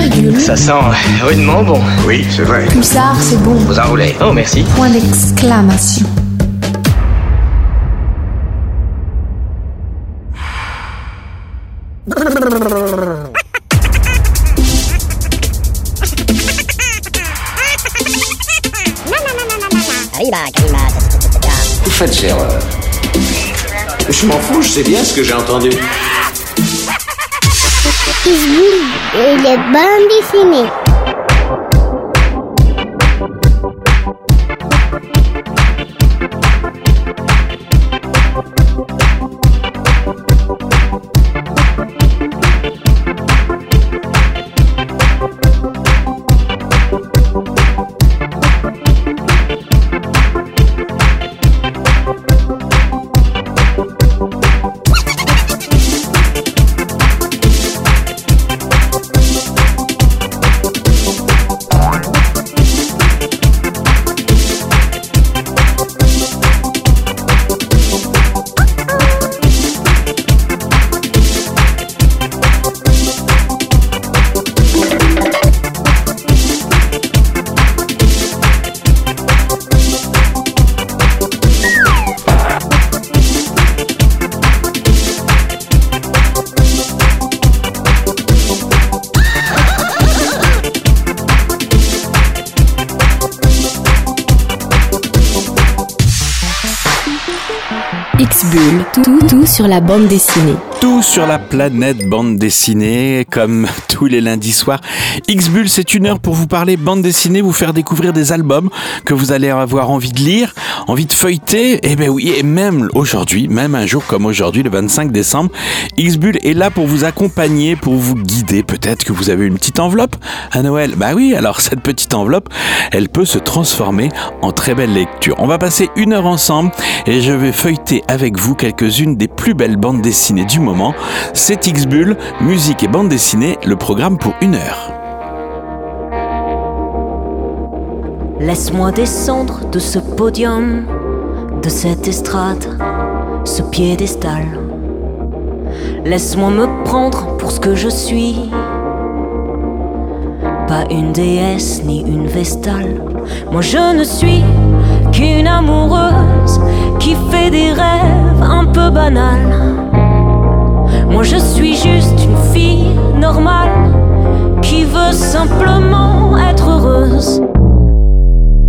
Virgule. Ça sent rudement bon. Oui, c'est vrai. Pulsar, c'est bon. Vous enroulez. Oh, merci. Point d'exclamation. Vous faites erreur. Je m'en fous, je sais bien ce que j'ai entendu. Il est bande dessinée. X-Bull, la bande dessinée. Sur la planète bande dessinée, comme tous les lundis soirs. X-Bull, c'est une heure pour vous parler bande dessinée, vous faire découvrir des albums que vous allez avoir envie de lire, envie de feuilleter. Et eh ben oui, et même aujourd'hui, même un jour comme aujourd'hui, le 25 décembre, X-Bull est là pour vous accompagner, pour vous guider. Peut-être que vous avez une petite enveloppe à Noël. Bah oui, alors cette petite enveloppe, elle peut se transformer en très belle lecture. On va passer une heure ensemble et je vais feuilleter avec vous quelques-unes des plus belles bandes dessinées du moment. C'est X-Bull, musique et bande dessinée, le programme pour une heure. Laisse-moi descendre de ce podium, de cette estrade, ce piédestal. Laisse-moi me prendre pour ce que je suis. Pas une déesse ni une vestale. Moi je ne suis qu'une amoureuse qui fait des rêves un peu banals. Moi je suis juste une fille normale qui veut simplement être heureuse.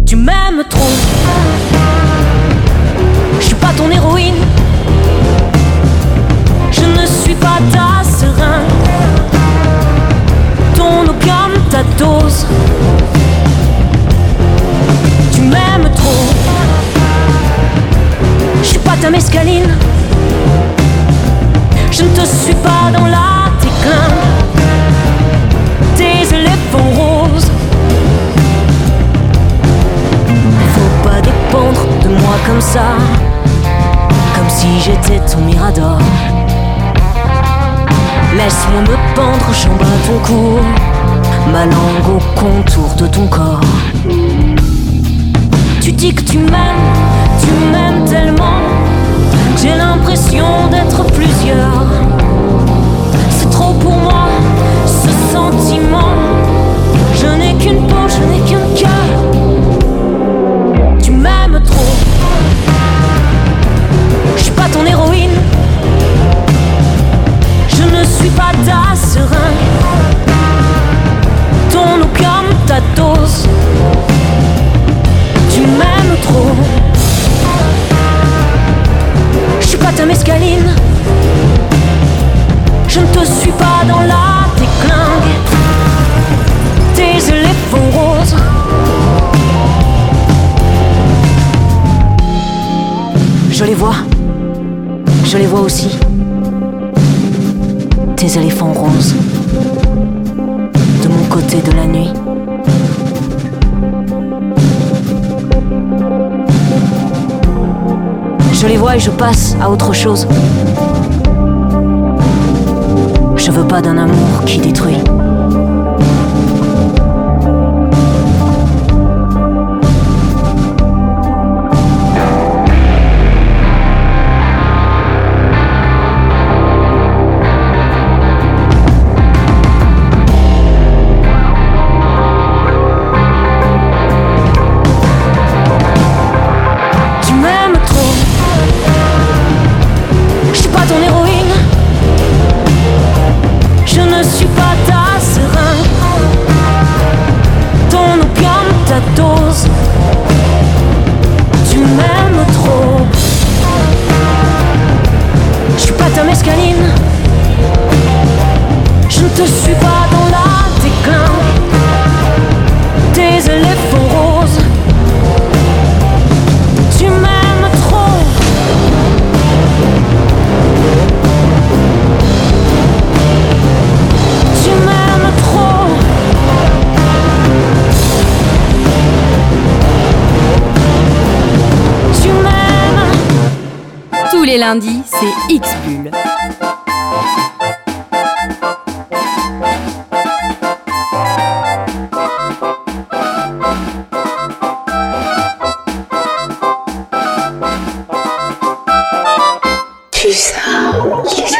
Tu m'aimes trop. Je suis pas ton héroïne. Je ne suis pas ta seringue. Ton opium, ta dose. Tu m'aimes trop. Je suis pas ta mescaline. Je ne te suis pas dans la déclin. Tes éléphants roses. Faut pas dépendre de moi comme ça. Comme si j'étais ton mirador. Laisse-moi me pendre, jambe à ton cou. Ma langue au contour de ton corps. Tu dis que tu m'aimes, tu m'aimes. J'ai l'impression d'être plusieurs. C'est trop pour moi, ce sentiment. Je n'ai qu'une peau, je n'ai qu'un cœur. Tu m'aimes trop. Je suis pas ton héroïne. Je ne suis pas ta seringue. Ton opium, ta dose. Tu m'aimes trop. Je ne te suis pas dans la déclingue. Tes éléphants roses. Je les vois. Je les vois aussi. Tes éléphants roses. De mon côté de la nuit. Je les vois et je passe à autre chose. Je veux pas d'un amour qui détruit.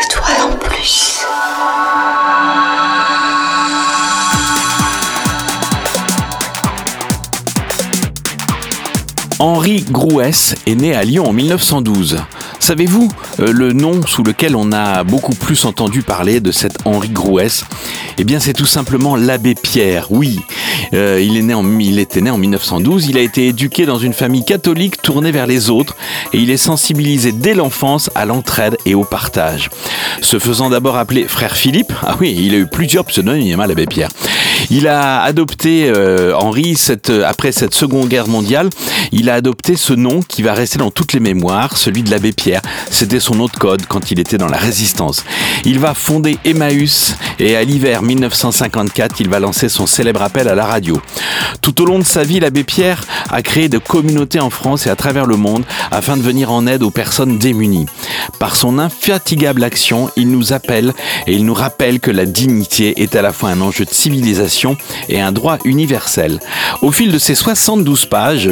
Étoiles en plus. Henri Grouès est né à Lyon en 1912. Savez-vous euh, le nom sous lequel on a beaucoup plus entendu parler de cet Henri Grouès? Eh bien, c'est tout simplement l'abbé Pierre. Oui, euh, il, était né en 1912. Il a été éduqué dans une famille catholique tournée vers les autres et il est sensibilisé dès l'enfance à l'entraide et au partage. Se faisant d'abord appeler frère Philippe, ah oui, il a eu plusieurs pseudonymes, hein, l'abbé Pierre. Il a adopté euh, Henri cette, après cette Seconde Guerre mondiale. Il a adopté ce nom qui va rester dans toutes les mémoires, celui de l'abbé Pierre. C'était son autre code quand il était dans la résistance. Il va fonder Emmaüs et à l'hiver 1954, il va lancer son célèbre appel à la radio. Tout au long de sa vie, l'abbé Pierre a créé des communautés en France et à travers le monde afin de venir en aide aux personnes démunies. Par son infatigable action, il nous appelle et il nous rappelle que la dignité est à la fois un enjeu de civilisation et un droit universel. Au fil de ces 72 pages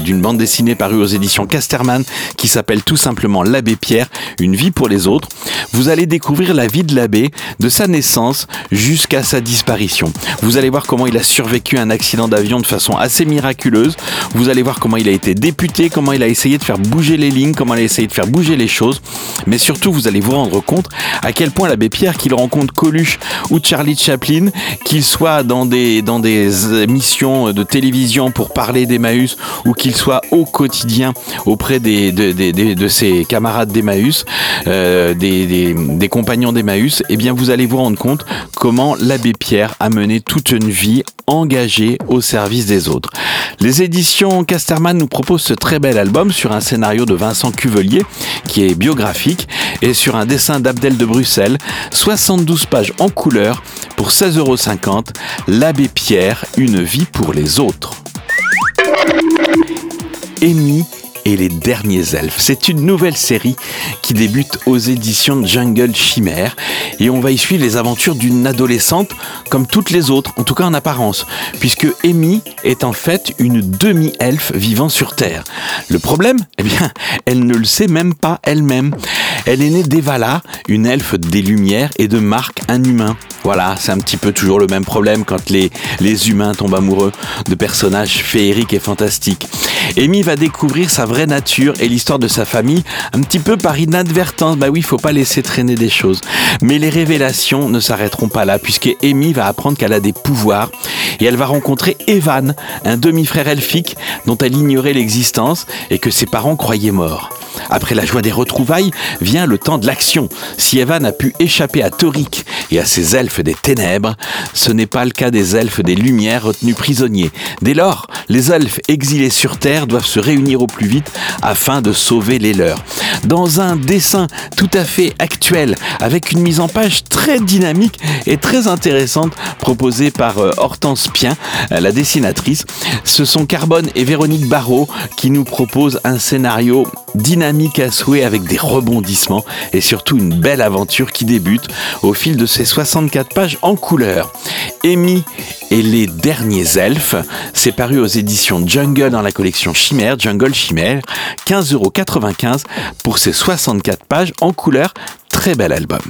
d'une bande dessinée parue aux éditions Casterman qui s'appelle tout simplement L'abbé Pierre, une vie pour les autres, vous allez découvrir la vie de l'abbé de sa naissance jusqu'à sa disparition. Vous allez voir comment il a survécu à un accident d'avion de façon assez miraculeuse. Vous allez voir comment il a été député, comment il a essayé de faire bouger les lignes, comment il a essayé de faire bouger les choses. Mais surtout, vous allez vous rendre compte à quel point l'abbé Pierre, qu'il rencontre Coluche ou Charlie Chaplin, qu'il soit dans des, dans émissions de télévision pour parler d'Emmaüs ou qu'il soit au quotidien auprès de, ses camarades d'Emmaüs, euh, des compagnons d'Emmaüs, eh bien vous allez vous rendre compte comment l'abbé Pierre a mené toute une vie engagée au service des autres. Les éditions Casterman nous proposent ce très bel album sur un scénario de Vincent Cuvelier qui est biographique et sur un dessin d'Abdel de Bruxelles, 72 pages en couleur pour 16,50 L'abbé Pierre, une vie pour les autres. Et les derniers elfes. C'est une nouvelle série qui débute aux éditions Jungle Chimère et on va y suivre les aventures d'une adolescente comme toutes les autres, en tout cas en apparence, puisque Amy est en fait une demi-elfe vivant sur Terre. Le problème, eh bien, elle ne le sait même pas elle-même. Elle est née d'Evala, une elfe des Lumières, et de Marc, un humain. Voilà, c'est un petit peu toujours le même problème quand les, les humains tombent amoureux de personnages féeriques et fantastiques. Amy va découvrir sa vraie nature et l'histoire de sa famille un petit peu par inadvertance. Bah oui, faut pas laisser traîner des choses. Mais les révélations ne s'arrêteront pas là puisque Amy va apprendre qu'elle a des pouvoirs et elle va rencontrer Evan, un demi-frère elfique dont elle ignorait l'existence et que ses parents croyaient mort. Après la joie des retrouvailles vient le temps de l'action. Si Evan a pu échapper à Toric et à ses elfes des ténèbres, ce n'est pas le cas des elfes des lumières retenus prisonniers. Dès lors, les elfes exilés sur Terre doivent se réunir au plus vite afin de sauver les leurs. Dans un dessin tout à fait actuel, avec une mise en page très dynamique et très intéressante proposée par euh, Hortense Pien, euh, la dessinatrice, ce sont Carbone et Véronique Barrault qui nous proposent un scénario dynamique à souhait avec des rebondissements et surtout une belle aventure qui débute au fil de ces 64 pages en couleur. Amy et les derniers elfes, c'est paru aux éditions Jungle dans la collection Chimère, Jungle Chimère, 15,95€ pour ces 64 pages en couleur. Très bel album.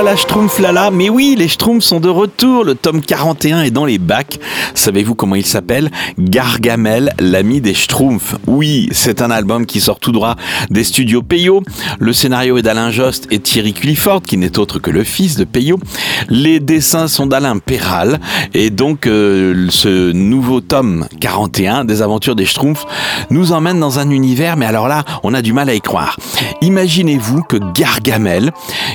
Schtroumpflala, schtroumpflala, mais oui, les schtroumpfs sont de retour, le tome 41 est dans les bacs. Savez-vous comment il s'appelle? Gargamel, l'ami des schtroumpfs. Oui, c'est un album qui sort tout droit des studios Peyo. Le scénario est d'Alain Jost et Thierry Culliford, qui n'est autre que le fils de Peyo. Les dessins sont d'Alain Perral, et donc euh, ce nouveau tome 41 des aventures des schtroumpfs nous emmène dans un univers, mais alors là, on a du mal à y croire. Imaginez-vous que Gargamel,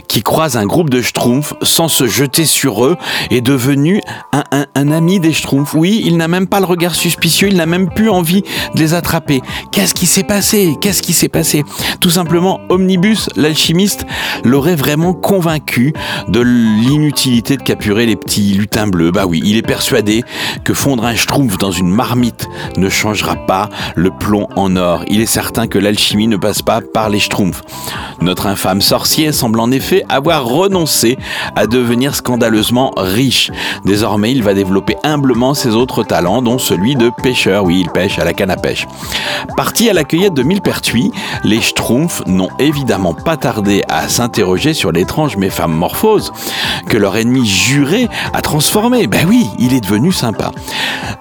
qui croise un groupe de schtroumpfs sans se jeter sur eux, est devenu un, un- ami des schtroumpfs. Oui, il n'a même pas le regard suspicieux, il n'a même plus envie de les attraper. Qu'est-ce qui s'est passé? Qu'est-ce qui s'est passé? Tout simplement, Omnibus, l'alchimiste, l'aurait vraiment convaincu de l'inutilité de capurer les petits lutins bleus. Bah oui, il est persuadé que fondre un schtroumpf dans une marmite ne changera pas le plomb en or. Il est certain que l'alchimie ne passe pas par les schtroumpfs. Notre infâme sorcier semble en effet avoir renoncé à devenir scandaleusement riche. Désormais, il va développer humblement ses autres talents, dont celui de pêcheur. Oui, il pêche à la canne à pêche. Parti à la cueillette de Millepertuis, les schtroumpfs n'ont évidemment pas tardé à s'interroger sur l'étrange métamorphose que leur ennemi juré a transformé. Ben oui, il est devenu sympa.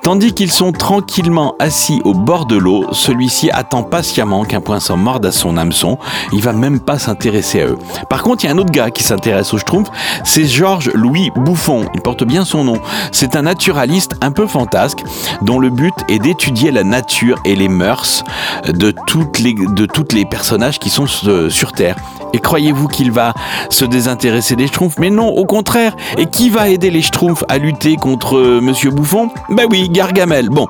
Tandis qu'ils sont tranquillement assis au bord de l'eau, celui-ci attend patiemment qu'un poisson morde à son hameçon. Il va même pas s'intéresser à eux. Par contre, il y a un autre gars qui s'intéresse aux schtroumpfs, c'est Georges Louis Bouffon. Il porte bien son nom. C'est un naturaliste un peu fantasque dont le but est d'étudier la nature et les mœurs de toutes les, de toutes les personnages qui sont euh, sur Terre. Et croyez-vous qu'il va se désintéresser des schtroumpfs? Mais non, au contraire. Et qui va aider les schtroumpfs à lutter contre euh, Monsieur Bouffon? Ben oui, Gargamel. Bon.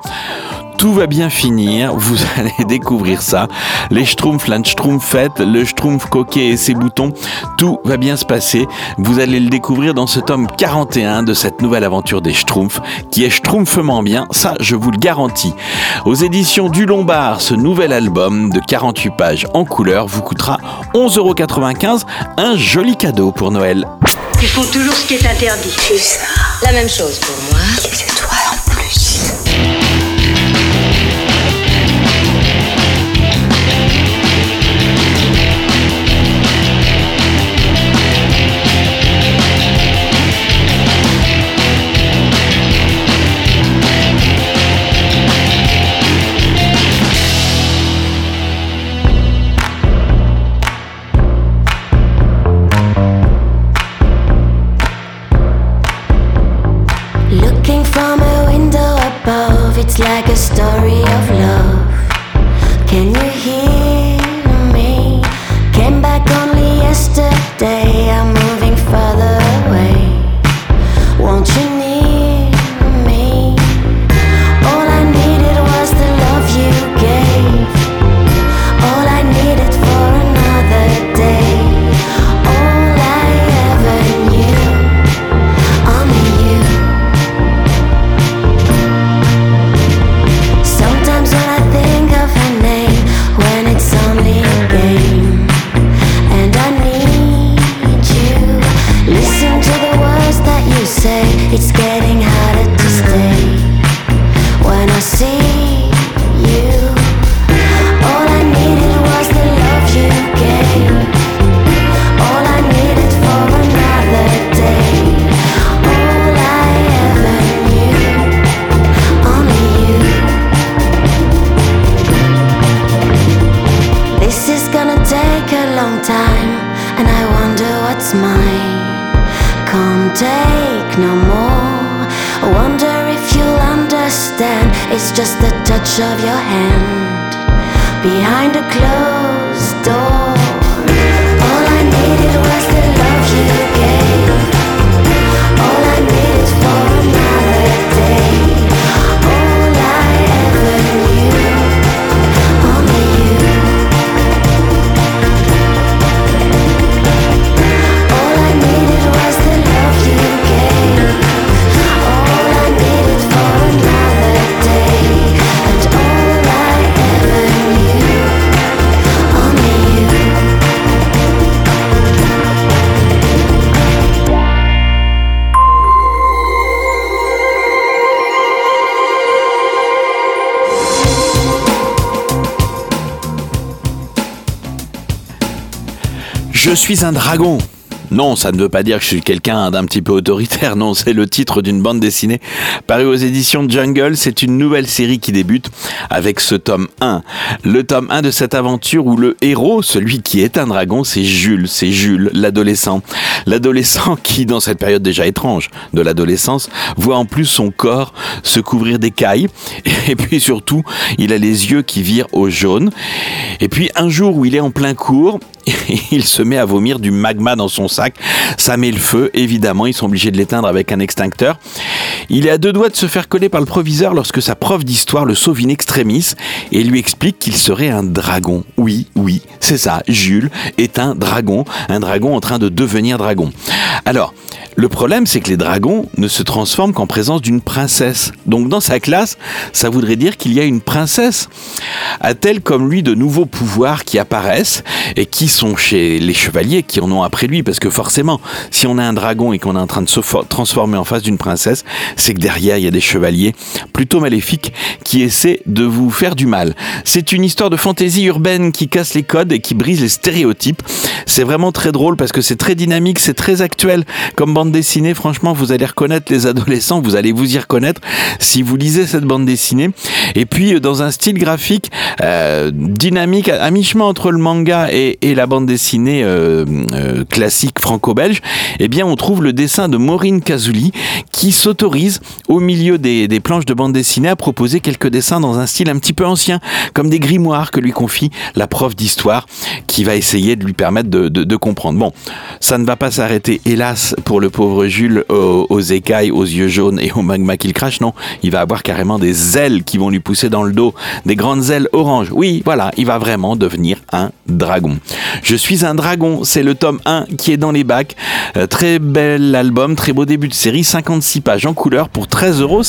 Tout va bien finir, vous allez découvrir ça. Les Schtroumpfs, la Schtroumpfette, le Schtroumpf coquet et ses boutons, tout va bien se passer. Vous allez le découvrir dans ce tome 41 de cette nouvelle aventure des Schtroumpfs, qui est schtroumpfement bien, ça je vous le garantis. Aux éditions du Lombard, ce nouvel album de 48 pages en couleur vous coûtera 11,95€, un joli cadeau pour Noël. Ils font toujours ce qui est interdit. C'est ça. La même chose pour moi. Je suis un dragon. Non, ça ne veut pas dire que je suis quelqu'un d'un petit peu autoritaire. Non, c'est le titre d'une bande dessinée parue aux éditions Jungle. C'est une nouvelle série qui débute avec ce tome 1. Le tome 1 de cette aventure où le héros, celui qui est un dragon, c'est Jules. C'est Jules, l'adolescent. L'adolescent qui, dans cette période déjà étrange de l'adolescence, voit en plus son corps se couvrir d'écailles. Et puis surtout, il a les yeux qui virent au jaune. Et puis un jour où il est en plein cours, il se met à vomir du magma dans son sac. Ça met le feu, évidemment. Ils sont obligés de l'éteindre avec un extincteur. Il est à deux doigts de se faire coller par le proviseur lorsque sa prof d'histoire le sauve in extremis et lui explique qu'il serait un dragon. Oui, oui, c'est ça. Jules est un dragon. Un dragon en train de devenir dragon. Alors, le problème, c'est que les dragons ne se transforment qu'en présence d'une princesse. Donc, dans sa classe, ça voudrait dire qu'il y a une princesse. A-t-elle comme lui de nouveaux pouvoirs qui apparaissent et qui sont chez les chevaliers qui en ont après lui Parce que forcément, si on a un dragon et qu'on est en train de se for- transformer en face d'une princesse, c'est que derrière, il y a des chevaliers plutôt maléfiques qui essaient de vous faire du mal. C'est une histoire de fantaisie urbaine qui casse les codes et qui brise les stéréotypes. C'est vraiment très drôle parce que c'est très dynamique, c'est très actuel comme bande dessinée. Franchement, vous allez reconnaître les adolescents, vous allez vous y reconnaître si vous lisez cette bande dessinée. Et puis, euh, dans un style graphique euh, dynamique, à mi-chemin entre le manga et, et la bande dessinée euh, euh, classique franco-belge, eh bien, on trouve le dessin de Maureen Kazouli qui s'autorise au milieu des, des planches de bande dessinée à proposer quelques dessins dans un style un petit peu ancien, comme des grimoires que lui confie la prof d'histoire qui va essayer de lui permettre de, de- comprendre. Bon, ça ne va pas s'arrêter, hélas, pour le pauvre Jules aux, aux écailles, aux yeux jaunes et au magma qu'il crache. Non, il va avoir carrément des ailes qui vont lui pousser dans le dos, des grandes ailes oranges. Oui, voilà, il va vraiment devenir un dragon. Je suis un dragon, c'est le tome 1 qui est dans les bacs. Euh, très bel album, très beau début de série, 56 pages en couleur pour 13,50 euros.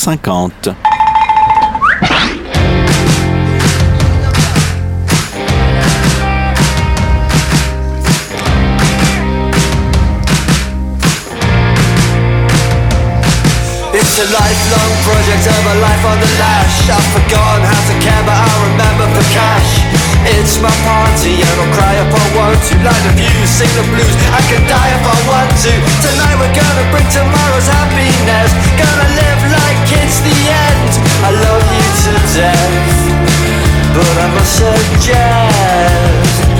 It's a lifelong project of a life on the lash. I've forgotten how to care, but I remember for cash. It's my party and I'll cry if I want to. Light the views, sing the blues. I can die if I want to. Tonight we're gonna bring tomorrow's happiness. Gonna live like it's the end. I love you to death, but I must suggest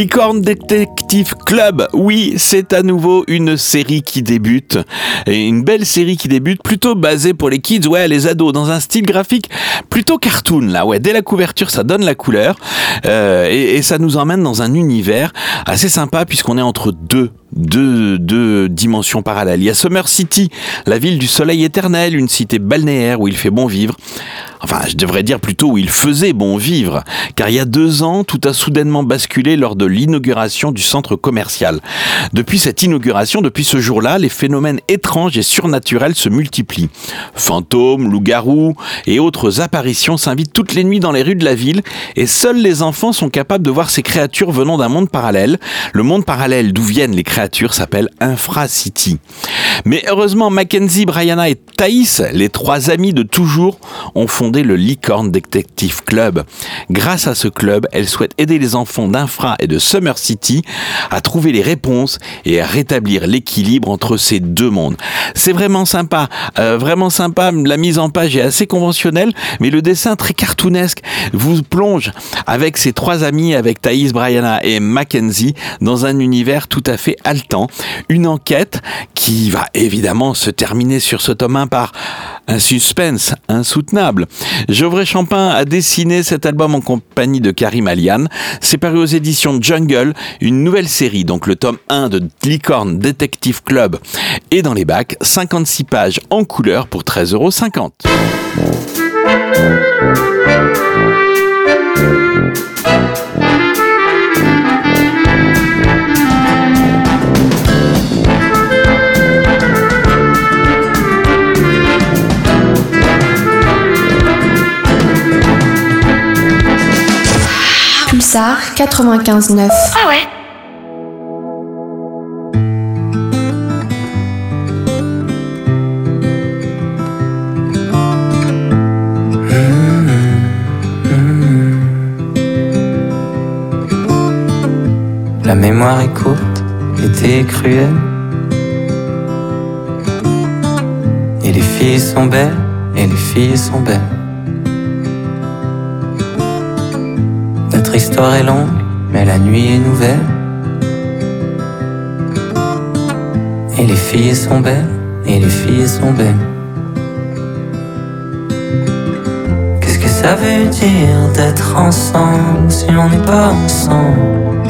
Licorne Detective Club, oui, c'est à nouveau une série qui débute. Et une belle série qui débute, plutôt basée pour les kids, ouais, les ados, dans un style graphique plutôt cartoon, là, ouais. Dès la couverture, ça donne la couleur. Euh, et, ça nous emmène dans un univers assez sympa, puisqu'on est entre deux deux, deux dimensions parallèles. Il y a Summer City, la ville du soleil éternel, une cité balnéaire où il fait bon vivre. Enfin, je devrais dire plutôt où il faisait bon vivre, car il y a deux ans, tout a soudainement basculé lors de l'inauguration du centre commercial. Depuis cette inauguration, depuis ce jour-là, les phénomènes étranges et surnaturels se multiplient. Fantômes, loups-garous et autres apparitions s'invitent toutes les nuits dans les rues de la ville, et seuls les enfants sont capables de voir ces créatures venant d'un monde parallèle. Le monde parallèle d'où viennent les créatures s'appelle Infra City. Mais heureusement, Mackenzie, Brianna et Thaïs, les trois amis de toujours, ont fondé le Licorne Detective Club. Grâce à ce club, elles souhaitent aider les enfants d'Infra et de Summer City à trouver les réponses et à rétablir l'équilibre entre ces deux mondes. C'est vraiment sympa, euh, vraiment sympa. La mise en page est assez conventionnelle, mais le dessin très cartoonesque vous plonge avec ces trois amis, avec Thaïs, Brianna et Mackenzie, dans un univers tout à fait haletant. Une enquête qui va évidemment se terminer sur ce tome 1 par un suspense insoutenable. Geoffrey Champin a dessiné cet album en compagnie de Karim Alian. C'est paru aux éditions Jungle, une nouvelle série, donc le tome 1 de Licorne Detective Club est dans les bacs, 56 pages en couleur pour 13,50 euros. Pulsar 95.9. Ah ouais La mémoire est courte, l'été est cruel. Et les filles sont belles, et les filles sont belles. Est longue, mais la nuit est nouvelle. Et les filles sont belles, et les filles sont belles. Qu'est-ce que ça veut dire d'être ensemble si on n'est pas ensemble?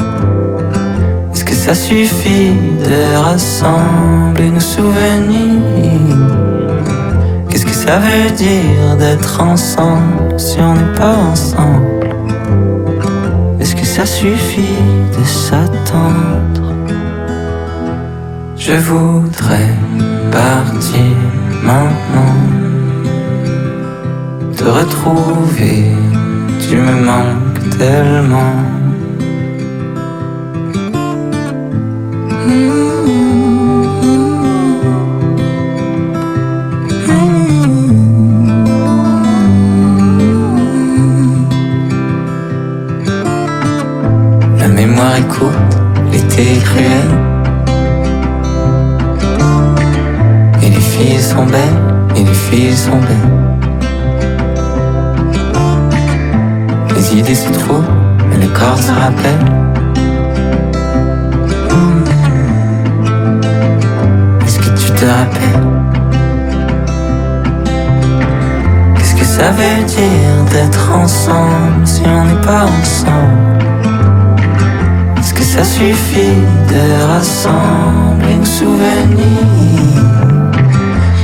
Est-ce que ça suffit de rassembler nos souvenirs? Qu'est-ce que ça veut dire d'être ensemble si on n'est pas ensemble? Suffit de s'attendre Je voudrais partir maintenant te retrouver. Tu me manques tellement. Et les filles sont belles, et les filles sont belles. Les idées se trouvent, mais le corps se rappelle. Est-ce que tu te rappelles? Qu'est-ce que ça veut dire d'être ensemble si on n'est pas ensemble? Ça suffit de rassembler nos souvenirs.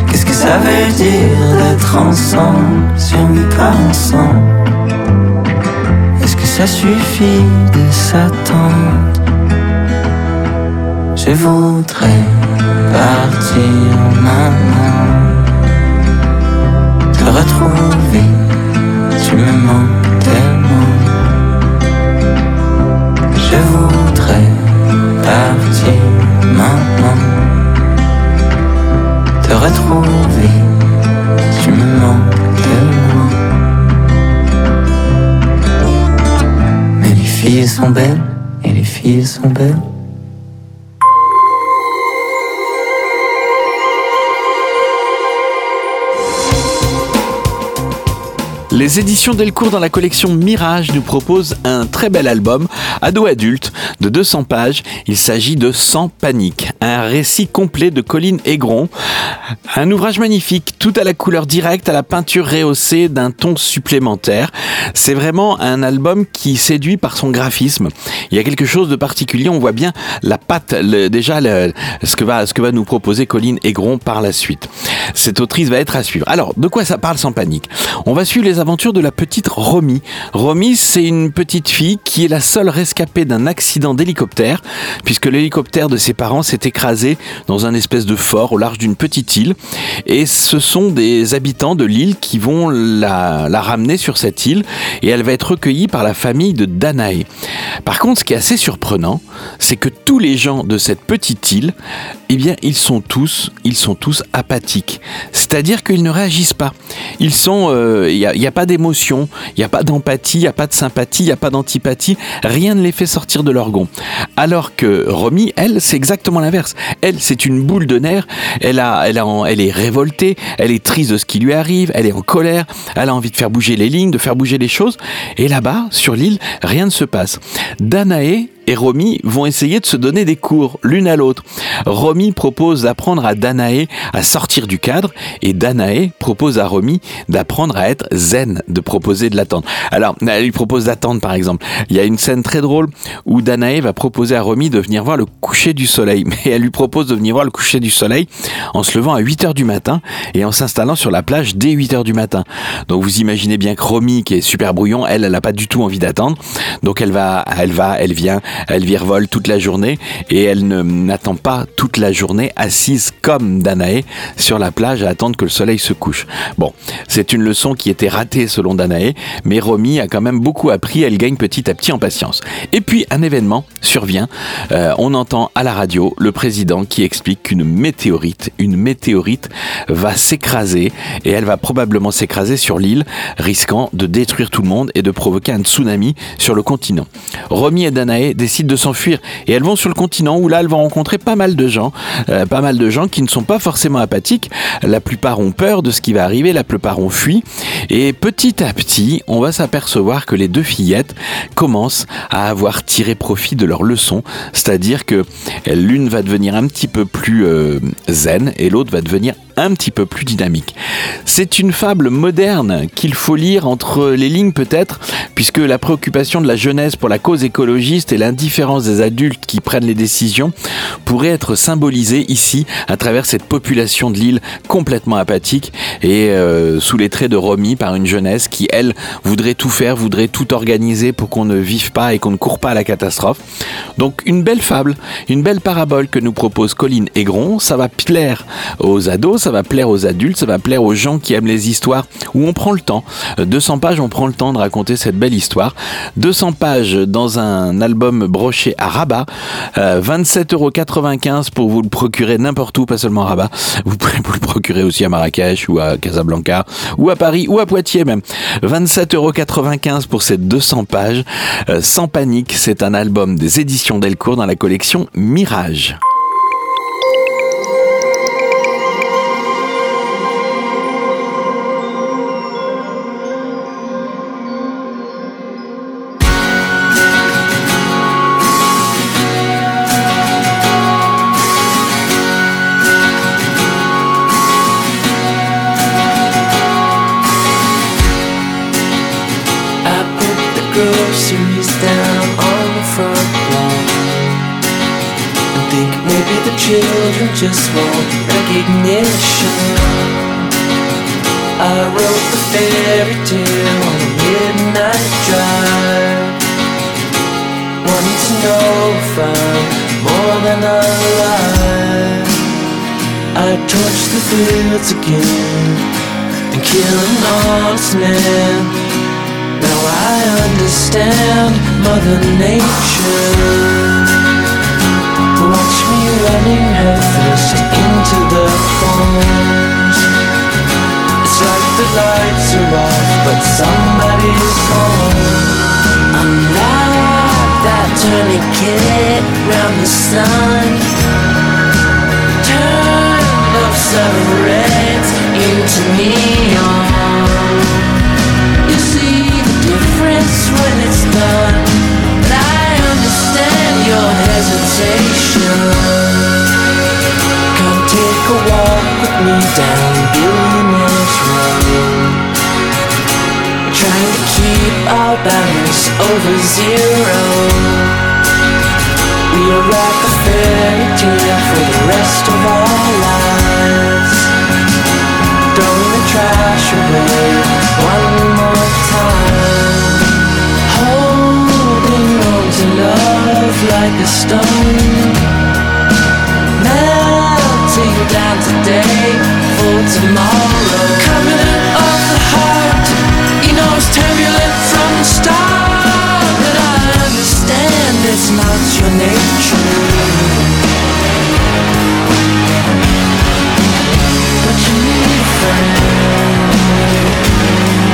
Qu'est-ce que ça veut dire d'être ensemble si on n'est pas ensemble? Est-ce que ça suffit de s'attendre? Je voudrais partir maintenant. Te retrouver, tu me manques belles, et les filles sont belles Les éditions Delcourt dans la collection Mirage nous proposent un très bel album, ado-adulte, de 200 pages. Il s'agit de Sans panique, un récit complet de Colline Aigron. Un ouvrage magnifique, tout à la couleur directe, à la peinture rehaussée d'un ton supplémentaire. C'est vraiment un album qui séduit par son graphisme. Il y a quelque chose de particulier, on voit bien la patte, déjà ce, que va, ce que va nous proposer Colline Aigron par la suite. Cette autrice va être à suivre. Alors, de quoi ça parle sans panique? On va suivre les de la petite Romy. Romy, c'est une petite fille qui est la seule rescapée d'un accident d'hélicoptère, puisque l'hélicoptère de ses parents s'est écrasé dans un espèce de fort au large d'une petite île. Et ce sont des habitants de l'île qui vont la, ramener sur cette île, et elle va être recueillie par la famille de Danae. Par contre, ce qui est assez surprenant, c'est que tous les gens de cette petite île, eh bien, ils sont tous, ils sont tous apathiques. C'est-à-dire qu'ils ne réagissent pas. Ils sont, euh, il n'y a pas d'émotion, il n'y a pas d'empathie, il n'y a pas de sympathie, il n'y a pas d'antipathie. Rien ne les fait sortir de leur gond. Alors que Romy, elle, c'est exactement l'inverse. Elle, c'est une boule de nerfs. Elle a, elle a, elle est révoltée. Elle est triste de ce qui lui arrive. Elle est en colère. Elle a envie de faire bouger les lignes, de faire bouger les choses. Et là-bas, sur l'île, rien ne se passe. Danae et Romy vont essayer de se donner des cours l'une à l'autre. Romy propose d'apprendre à Danae à sortir du cadre et Danae propose à Romy d'apprendre à être zen, de proposer de l'attendre. Alors, elle lui propose d'attendre par exemple. Il y a une scène très drôle où Danae va proposer à Romy de venir voir le coucher du soleil. Mais elle lui propose de venir voir le coucher du soleil en se levant à 8 heures du matin et en s'installant sur la plage dès 8 heures du matin. Donc vous imaginez bien que Romy, qui est super brouillon, elle, elle n'a pas du tout envie d'attendre. Donc elle va, elle va, elle vient, elle virevole toute la journée et elle n'attend pas toute la journée assise comme Danae sur la plage à attendre que le soleil se couche. Bon, c'est une leçon qui était ratée selon Danae, mais Romy a quand même beaucoup appris, elle gagne petit à petit en patience. Et puis un événement survient, Euh, on entend à la radio le président qui explique qu'une météorite, une météorite va s'écraser et elle va probablement s'écraser sur l'île, risquant de détruire tout le monde et de provoquer un tsunami sur le continent. Romy et Danae décident de s'enfuir. Et elles vont sur le continent où là elles vont rencontrer pas mal de gens, euh, pas mal de gens qui ne sont pas forcément apathiques. La plupart ont peur de ce qui va arriver, la plupart ont fui. Et petit à petit on va s'apercevoir que les deux fillettes commencent à avoir tiré profit de leur leçon, c'est-à-dire que l'une va devenir un petit peu plus euh, zen et l'autre va devenir un petit peu plus dynamique. C'est une fable moderne qu'il faut lire entre les lignes peut-être, puisque la préoccupation de la jeunesse pour la cause écologiste et l'indifférence des adultes qui prennent les décisions pourrait être symbolisée ici à travers cette population de l'île complètement apathique et euh, sous les traits de Romy par une jeunesse qui, elle, voudrait tout faire, voudrait tout organiser pour qu'on ne vive pas et qu'on ne court pas à la catastrophe. Donc une belle fable, une belle parabole que nous propose Colline Aigron, ça va plaire aux ados, ça va plaire aux adultes, ça va plaire aux gens qui aiment les histoires où on prend le temps. Euh, 200 pages, on prend le temps de raconter cette belle histoire. 200 pages dans un album broché à Rabat. Euh, 27,95€ pour vous le procurer n'importe où, pas seulement à Rabat. Vous pouvez vous le procurer aussi à Marrakech ou à Casablanca ou à Paris ou à Poitiers même. 27,95€ pour ces 200 pages. Euh, sans panique, c'est un album des éditions Delcourt dans la collection Mirage. Torch the fields again And kill an honest man now I understand Mother Nature. Watch me running her headfirst into the thorns. It's like the lights are off, but somebody's home. I'm like that tourniquet round the sun. We are like a fairy tale for the rest of our lives. Like a stone. Melting down today for tomorrow. Coming off the heart, you know it's turbulent from the start. But I understand it's not your nature. But you need a friend Música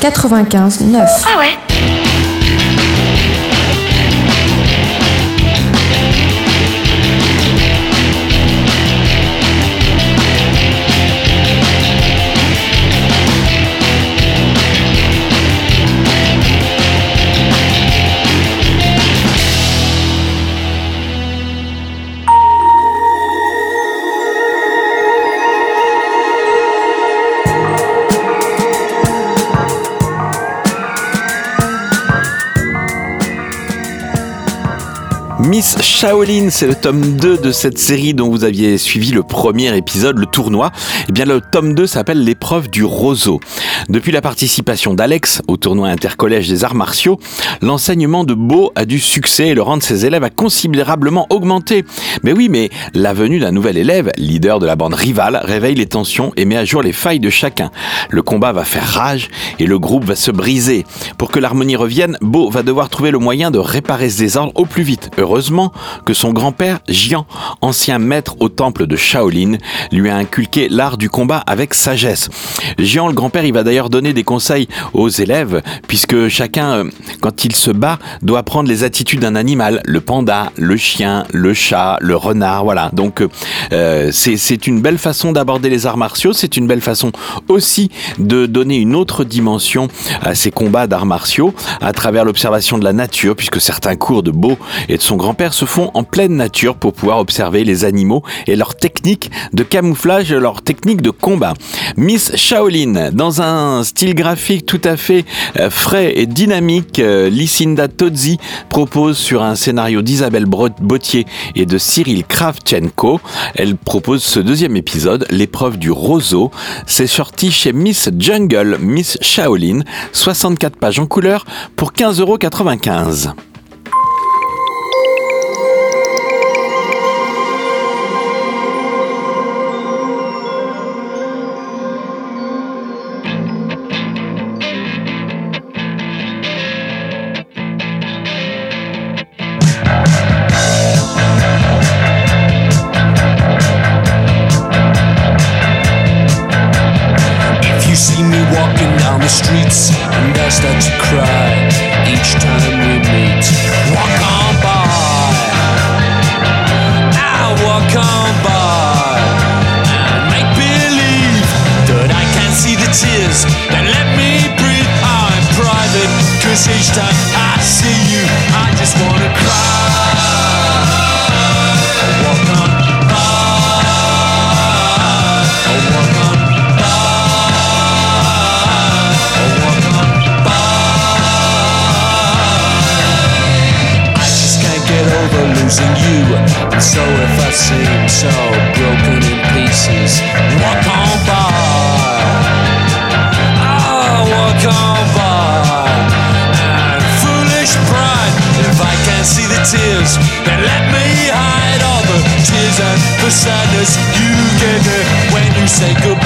95 9. Ah ouais Shaolin, c'est le tome 2 de cette série dont vous aviez suivi le premier épisode, le tournoi. Eh bien, le tome 2 s'appelle l'épreuve du roseau. Depuis la participation d'Alex au tournoi intercollège des arts martiaux, l'enseignement de Beau a du succès et le rang de ses élèves a considérablement augmenté. Mais oui, mais la venue d'un nouvel élève, leader de la bande rivale, réveille les tensions et met à jour les failles de chacun. Le combat va faire rage et le groupe va se briser. Pour que l'harmonie revienne, Beau va devoir trouver le moyen de réparer ce désordre au plus vite. Heureusement que son grand-père, Jian, ancien maître au temple de Shaolin, lui a inculqué l'art du combat avec sagesse. Jian, le grand-père, il va d'ailleurs donner des conseils aux élèves, puisque chacun, euh, quand il se bat, doit prendre les attitudes d'un animal, le panda, le chien, le chat, le renard, voilà. Donc euh, c'est c'est une belle façon d'aborder les arts martiaux, c'est une belle façon aussi de donner une autre dimension à ces combats d'arts martiaux à travers l'observation de la nature, puisque certains cours de Beau et de son grand-père se font en pleine nature pour pouvoir observer les animaux et leurs techniques de camouflage, leurs techniques de combat. Miss Shaolin, dans un style graphique tout à fait euh, frais et dynamique, euh, Lucinda Tozzi propose sur un scénario d'Isabelle Bottier et de Cyril Kravchenko, elle propose ce deuxième épisode, l'épreuve du roseau. C'est sorti chez Miss Jungle, Miss Shaolin, 64 pages en couleur pour 15,95€. If Walk by and make believe that I can see the tears that let me breathe. I'm private, cause each time I see you, I just wanna cry. Walk on by. Walk on I just can't get over losing you. So Seem so broken in pieces, walk on by. Oh, walk on by. And foolish pride, if I can't see the tears, then let me hide all the tears and the sadness you gave me when you say goodbye.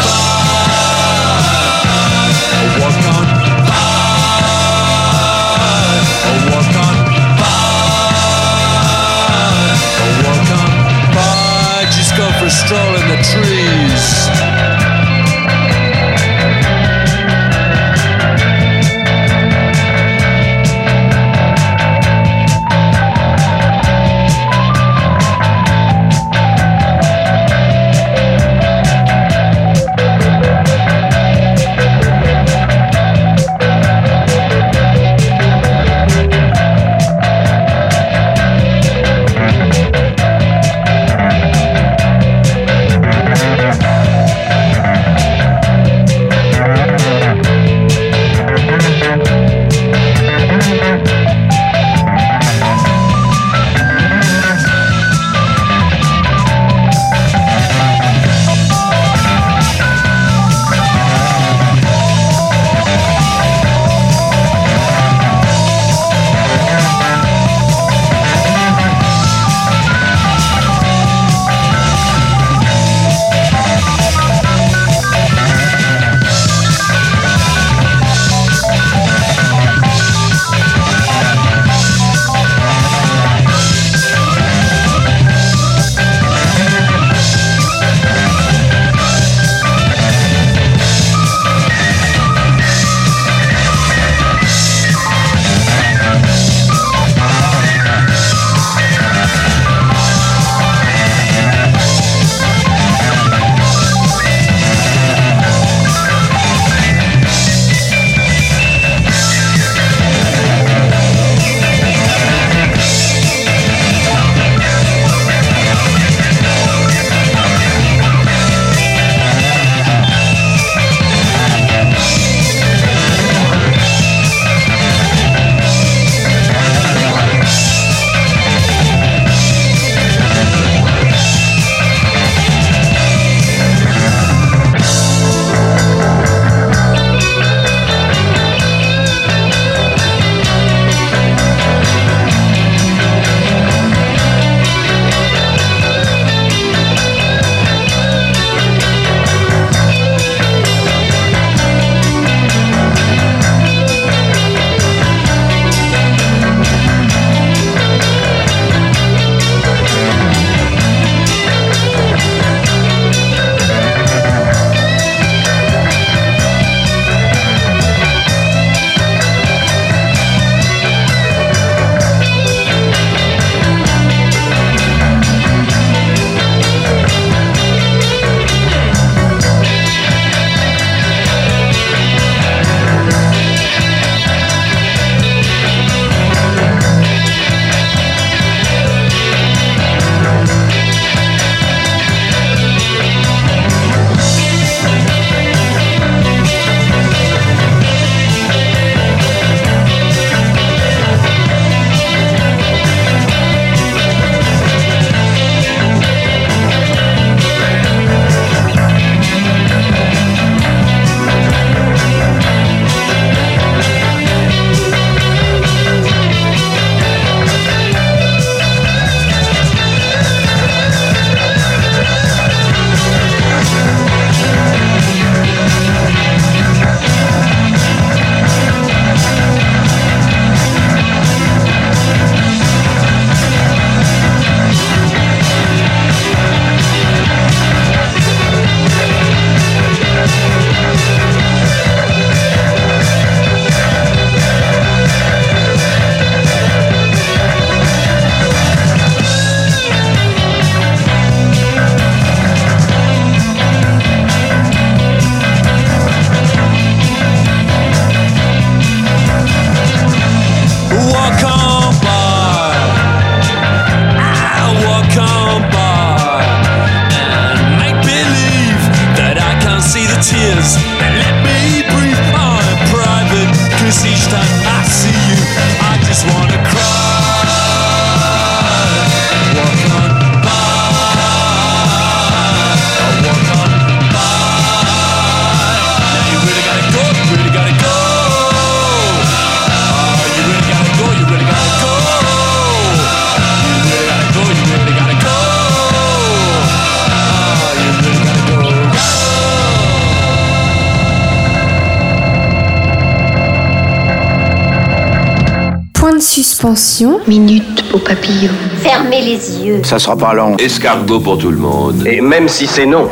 Suspension. Minute au papillon. Fermez les yeux. Ça sera pas long. Escargot pour tout le monde. Et même si c'est non.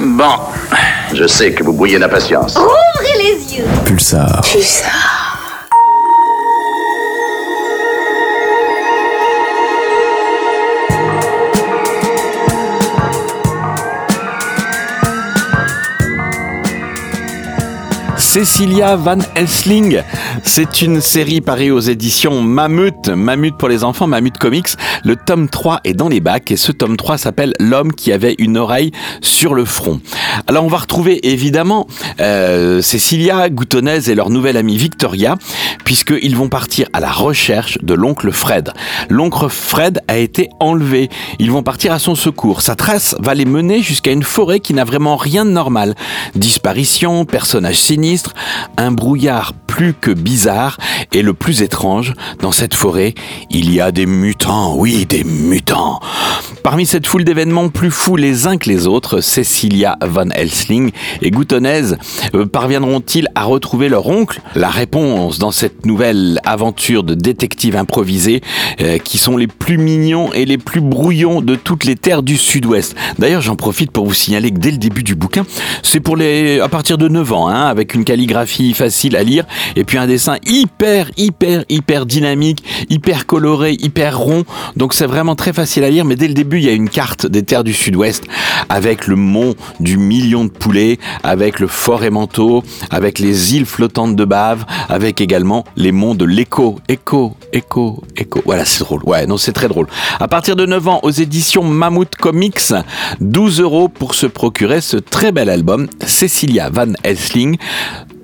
Bon. Je sais que vous brouillez d'impatience. Ouvrez les yeux. Pulsar. Pulsar. Cecilia Van Helsing. C'est une série parue aux éditions Mammut. Mammut pour les enfants, Mammut Comics. Le tome 3 est dans les bacs et ce tome 3 s'appelle L'homme qui avait une oreille sur le front. Alors on va retrouver évidemment euh, Cecilia, Goutonnaise et leur nouvelle amie Victoria, puisqu'ils vont partir à la recherche de l'oncle Fred. L'oncle Fred a été enlevé. Ils vont partir à son secours. Sa trace va les mener jusqu'à une forêt qui n'a vraiment rien de normal. Disparition, personnage sinistre, un brouillard plus que bizarre et le plus étrange, dans cette forêt, il y a des mutants, oui, des mutants. Parmi cette foule d'événements plus fous les uns que les autres, Cecilia Van Helsing et Goutonnaise euh, parviendront-ils à retrouver leur oncle? La réponse dans cette nouvelle aventure de détective improvisé euh, qui sont les plus mignons et les plus brouillons de toutes les terres du sud-ouest. D'ailleurs, j'en profite pour vous signaler que dès le début du bouquin, c'est pour les à partir de 9 ans, hein, avec une calligraphie facile à lire et puis un dessin hyper, hyper, hyper dynamique, hyper coloré, hyper rond. Donc c'est vraiment très facile à lire, mais dès le début, il y a une carte des terres du sud-ouest avec le mont du million de poulets, avec le fort Manteau, avec les îles flottantes de Bave, avec également les monts de l'écho, écho, écho, écho. Voilà, c'est drôle. Ouais, non, c'est très drôle. À partir de 9 ans, aux éditions Mammouth Comics, 12 euros pour se procurer ce très bel album, Cecilia Van Helsing,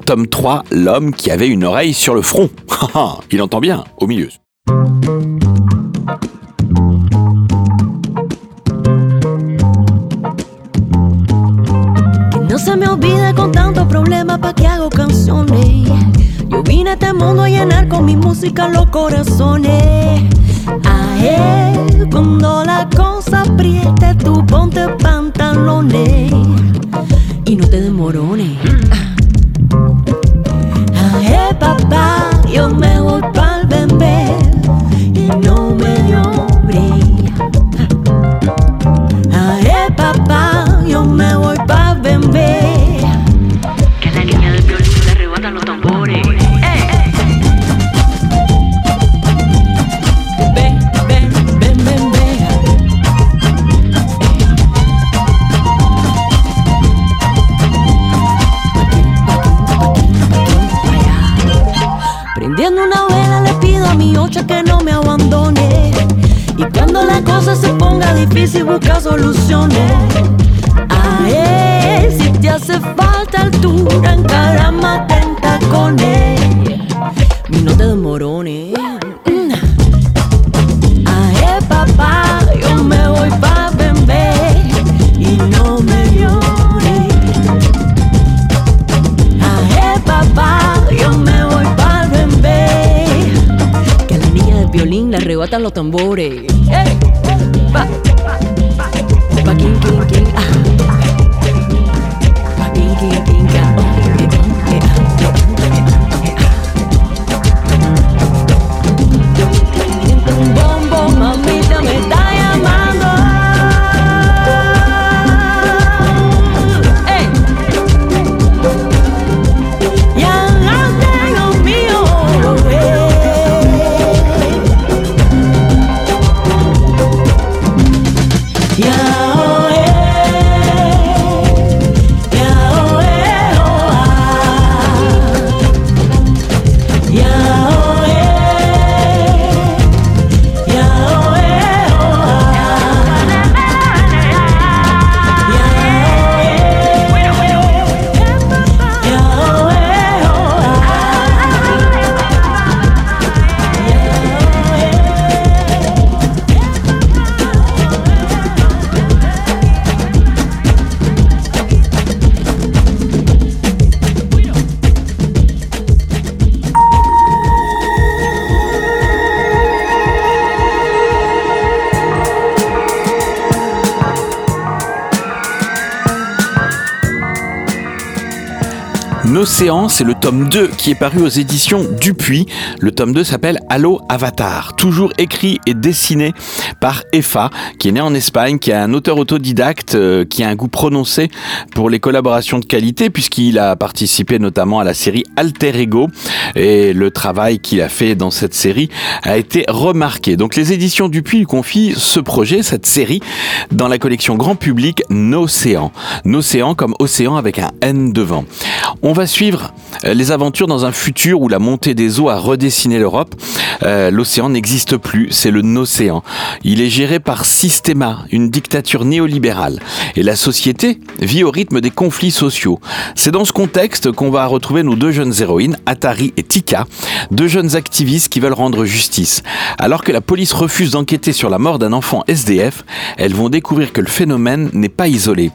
tome 3, l'homme qui avait une oreille sur le front. Il entend bien, au milieu. No se me olvide con tantos problemas pa' que hago canciones. Yo vine a este mundo a llenar con mi música los corazones. A él, cuando la cosa apriete, tú ponte pantalones y no te demorones. Papá, yo me voy pa'l bebé difícil busca soluciones A él si te hace falta altura encarama tenta con él Y no te demorones Mm. Ay, papá, yo me voy pa' bebé y no me llores. Ay, papá, yo me voy pa' bebé. Que a la niña del violín le arrebatan los tambores. Pa, L'océan, c'est le tome 2 qui est paru aux éditions Dupuis. Le tome 2 s'appelle Allo Avatar, toujours écrit et dessiné par Efa, qui est né en Espagne, qui est un auteur autodidacte, euh, qui a un goût prononcé pour les collaborations de qualité, puisqu'il a participé notamment à la série Alter Ego, et le travail qu'il a fait dans cette série a été remarqué. Donc les éditions Dupuis lui confient ce projet, cette série, dans la collection grand public Nocéan. Nocéan comme océan avec un N devant. On va suivre euh, les aventures dans un futur où la montée des eaux a redessiné l'Europe. Euh, L'océan n'existe plus, c'est le Nocéan. Il est géré par Systema, une dictature néolibérale. Et la société vit au rythme des conflits sociaux. C'est dans ce contexte qu'on va retrouver nos deux jeunes héroïnes, Atari et Tika, deux jeunes activistes qui veulent rendre justice. Alors que la police refuse d'enquêter sur la mort d'un enfant SDF, elles vont découvrir que le phénomène n'est pas isolé.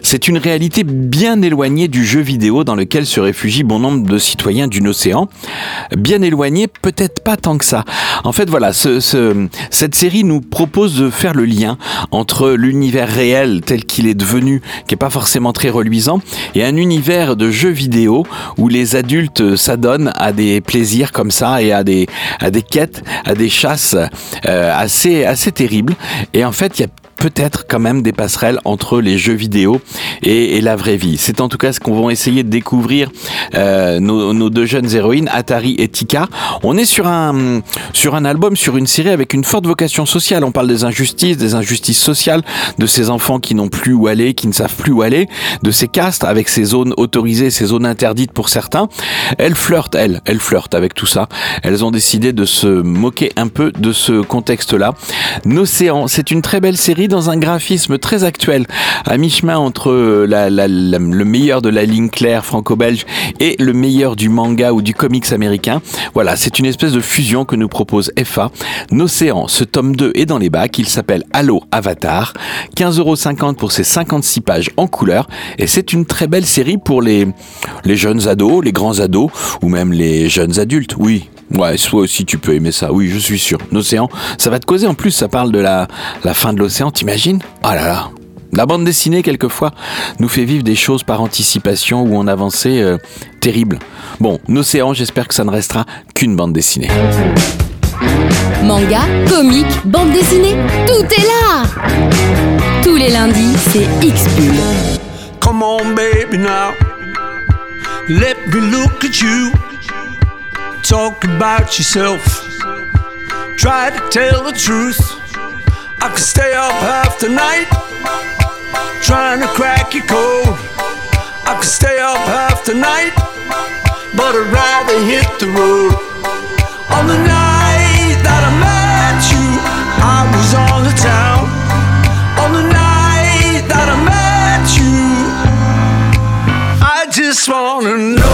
C'est une réalité bien éloignée du jeu vidéo dans lequel se réfugient bon nombre de citoyens d'une océan. Bien éloignée, peut-être pas tant que ça. En fait, voilà, ce, ce- cette série nous propose de faire le lien entre l'univers réel tel qu'il est devenu, qui est pas forcément très reluisant, et un univers de jeux vidéo où les adultes s'adonnent à des plaisirs comme ça et à des, à des quêtes, à des chasses euh, assez, assez terribles. Et en fait, il y a peut-être quand même des passerelles entre les jeux vidéo et, la vraie vie. C'est en tout cas ce qu'on va essayer de découvrir euh, nos, nos deux jeunes héroïnes, Atari et Tika. On est sur un, sur un album, sur une série avec une forte vocation sociale. On parle des injustices, des injustices sociales, de ces enfants qui n'ont plus où aller, qui ne savent plus où aller, de ces castes avec ces zones autorisées, ces zones interdites pour certains. Elles flirtent, elles, elles flirtent avec tout ça. Elles ont décidé de se moquer un peu de ce contexte-là. Nocéan, c'est une très belle série dans un graphisme très actuel, à mi-chemin entre euh, le meilleur de la ligne claire franco-belge et le meilleur du manga ou du comics américain. Voilà, c'est une espèce de fusion que nous propose FA. Nocéan, ce tome 2 est dans les bacs, il s'appelle Halo Avatar. 15,50€ pour ses 56 pages en couleur. Et c'est une très belle série pour les, les jeunes ados, les grands ados, ou même les jeunes adultes, oui. Ouais, toi aussi tu peux aimer ça, oui, je suis sûr. L'océan, ça va te causer en plus, ça parle de la, la fin de l'océan, t'imagines? Oh là là La bande dessinée, quelquefois, nous fait vivre des choses par anticipation ou en avancée euh, terrible. Bon, L'océan, j'espère que ça ne restera qu'une bande dessinée. Manga, comique, bande dessinée, tout est là Tous les lundis, c'est X-Bull. Come on, baby, now. Let me look at you. Talk about yourself. Try to tell the truth. I could stay up half the night. Trying to crack your code. I could stay up half the night. But I'd rather hit the road. On the night that I met you, I was on the town. On the night that I met you, I just wanna know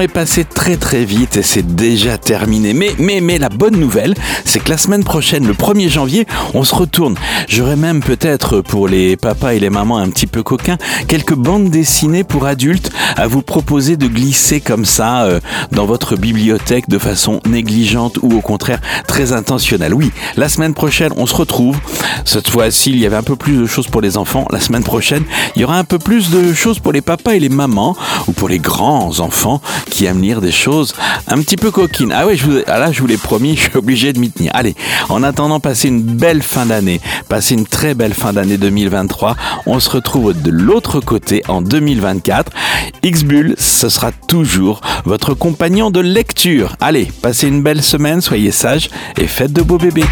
Est passé très très vite et c'est déjà terminé. Mais, mais, mais la bonne nouvelle, c'est que la semaine prochaine, le 1er janvier, on se retourne. J'aurais même peut-être pour les papas et les mamans un petit peu coquins, quelques bandes dessinées pour adultes à vous proposer de glisser comme ça euh, dans votre bibliothèque de façon négligente ou au contraire très intentionnelle. Oui, la semaine prochaine, on se retrouve. Cette fois-ci, il y avait un peu plus de choses pour les enfants. La semaine prochaine, il y aura un peu plus de choses pour les papas et les mamans ou pour les grands enfants qui aiment lire des choses un petit peu coquines. Ah oui, je vous, ah là, je vous l'ai promis, je suis obligé de m'y tenir. Allez, en attendant, passez une belle fin d'année. Passez une très belle fin d'année 2023. On se retrouve de l'autre côté en 2024. Xbull, ce sera toujours votre compagnon de lecture. Allez, passez une belle semaine, soyez sages et faites de beaux bébés.